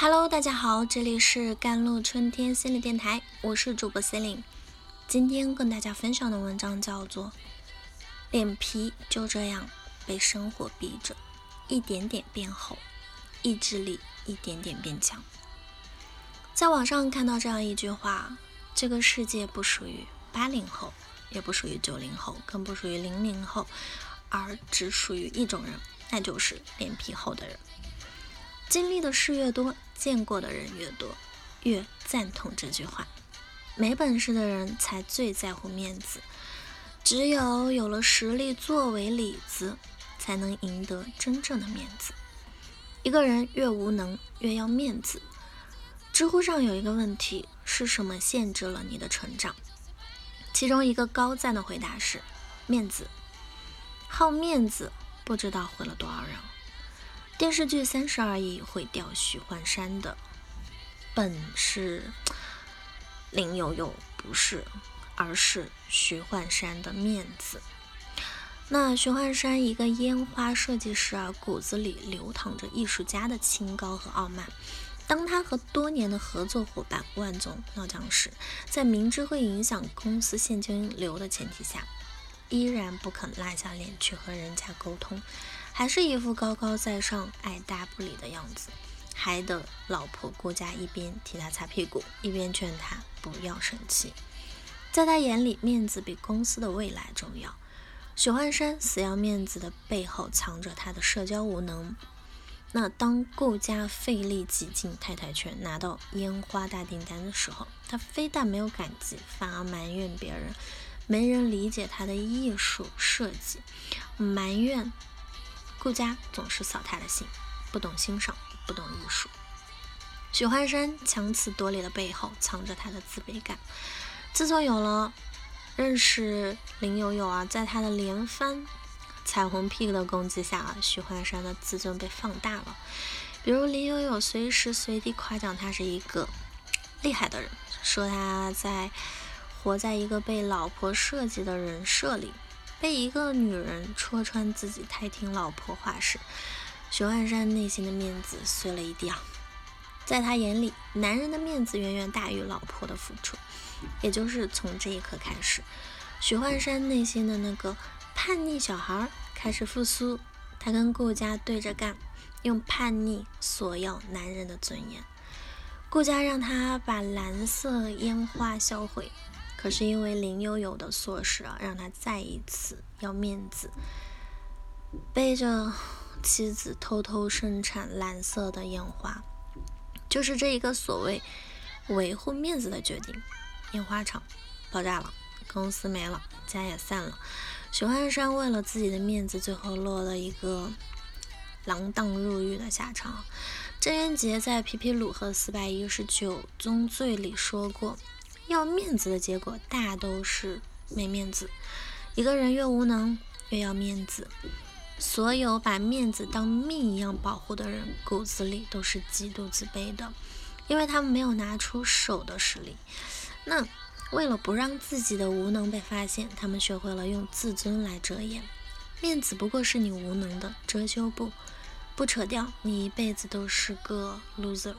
Hello，大家好，这里是甘露春天心理电台，我是主播 c e l i n e 今天跟大家分享的文章叫做《脸皮就这样被生活逼着一点点变厚，意志力一点点变强》。在网上看到这样一句话：这个世界不属于八零后，也不属于九零后，更不属于零零后，而只属于一种人，那就是脸皮厚的人。经历的事越多，见过的人越多，越赞同这句话。没本事的人才最在乎面子，只有有了实力作为里子，才能赢得真正的面子。一个人越无能，越要面子。知乎上有一个问题：是什么限制了你的成长？其中一个高赞的回答是：面子。好面子，不知道毁了多少人。电视剧《三十而已》毁掉许幻山的本是林有有，不是，而是许幻山的面子。那许幻山一个烟花设计师啊，骨子里流淌着艺术家的清高和傲慢。当他和多年的合作伙伴万总闹僵时，在明知会影响公司现金流的前提下，依然不肯拉下脸去和人家沟通。还是一副高高在上、爱搭不理的样子，害得老婆顾家一边替他擦屁股，一边劝他不要生气。在他眼里，面子比公司的未来重要。许幻山死要面子的背后，藏着他的社交无能。那当顾家费力挤进太太圈，拿到烟花大订单的时候，他非但没有感激，反而埋怨别人没人理解他的艺术设计，埋怨。顾家总是扫他的兴，不懂欣赏，不懂艺术。许幻山强词夺理的背后，藏着他的自卑感。自从有了认识林有有啊，在他的连番彩虹屁股的攻击下啊，许幻山的自尊被放大了。比如林有有随时随地夸奖他是一个厉害的人，说他在活在一个被老婆设计的人设里。被一个女人戳穿自己太听老婆话时，许幻山内心的面子碎了一地啊！在他眼里，男人的面子远远大于老婆的付出。也就是从这一刻开始，许幻山内心的那个叛逆小孩开始复苏。他跟顾家对着干，用叛逆索要男人的尊严。顾家让他把蓝色烟花销毁。可是因为林悠悠的唆使啊，让他再一次要面子，背着妻子偷偷生产蓝色的烟花，就是这一个所谓维护面子的决定。烟花厂爆炸了，公司没了，家也散了。许幻山为了自己的面子，最后落了一个锒铛入狱的下场。郑渊洁在《皮皮鲁和四百一十九宗罪》里说过。要面子的结果大都是没面子。一个人越无能，越要面子。所有把面子当命一样保护的人，骨子里都是极度自卑的，因为他们没有拿出手的实力。那为了不让自己的无能被发现，他们学会了用自尊来遮掩。面子不过是你无能的遮羞布，不扯掉，你一辈子都是个 loser。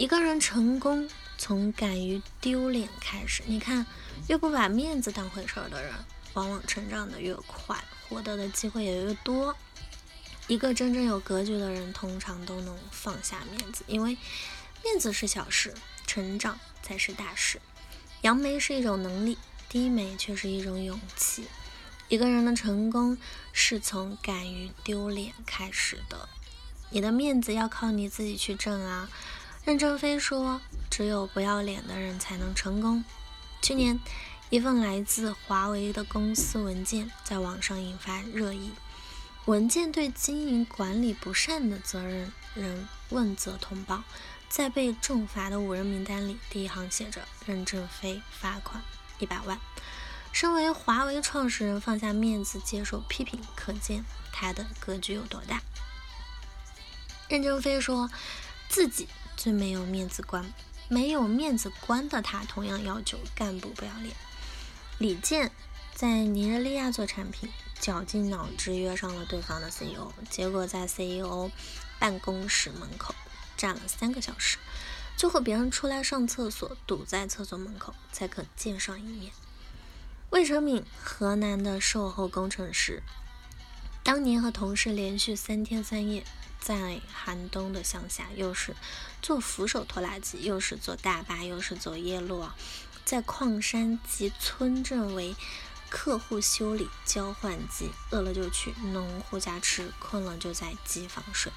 一个人成功。从敢于丢脸开始，你看，越不把面子当回事儿的人，往往成长的越快，获得的机会也越多。一个真正有格局的人，通常都能放下面子，因为面子是小事，成长才是大事。扬眉是一种能力，低眉却是一种勇气。一个人的成功是从敢于丢脸开始的，你的面子要靠你自己去挣啊。任正非说：“只有不要脸的人才能成功。”去年，一份来自华为的公司文件在网上引发热议。文件对经营管理不善的责任人问责通报，在被重罚的五人名单里，第一行写着：“任正非罚款一百万。”身为华为创始人，放下面子接受批评，可见他的格局有多大。任正非说自己。最没有面子观，没有面子观的他，同样要求干部不要脸。李健在尼日利亚做产品，绞尽脑汁约上了对方的 CEO，结果在 CEO 办公室门口站了三个小时，最后别人出来上厕所，堵在厕所门口才肯见上一面。魏成敏，河南的售后工程师，当年和同事连续三天三夜在寒冬的乡下，又是坐扶手拖拉机，又是坐大巴，又是走夜路啊，在矿山及村镇为。客户修理交换机，饿了就去农户家吃，困了就在机房睡，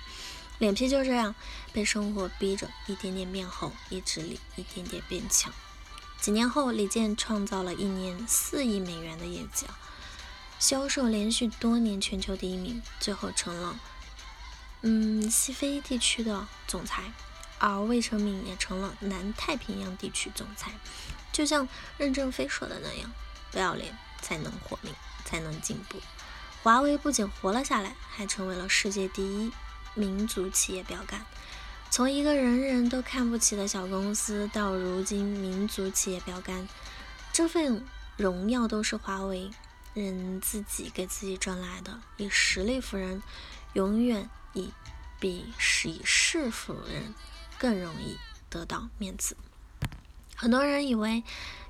脸皮就这样被生活逼着一点点变厚，意志力一点点变强。几年后，李健创造了一年四亿美元的业绩，销售连续多年全球第一名，最后成了嗯西非地区的总裁，而魏成敏也成了南太平洋地区总裁。就像任正非说的那样，不要脸。才能活命，才能进步。华为不仅活了下来，还成为了世界第一民族企业标杆。从一个人人都看不起的小公司，到如今民族企业标杆，这份荣耀都是华为人自己给自己挣来的。以实力服人，永远以比以势服人更容易得到面子。很多人以为。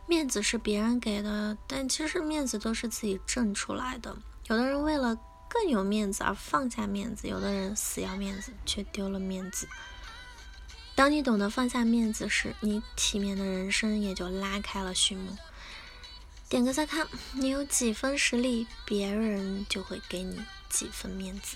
面子是别人给的，但其实面子都是自己挣出来的。有的人为了更有面子而放下面子，有的人死要面子却丢了面子。当你懂得放下面子时，你体面的人生也就拉开了序幕。点个再看，你有几分实力，别人就会给你几分面子。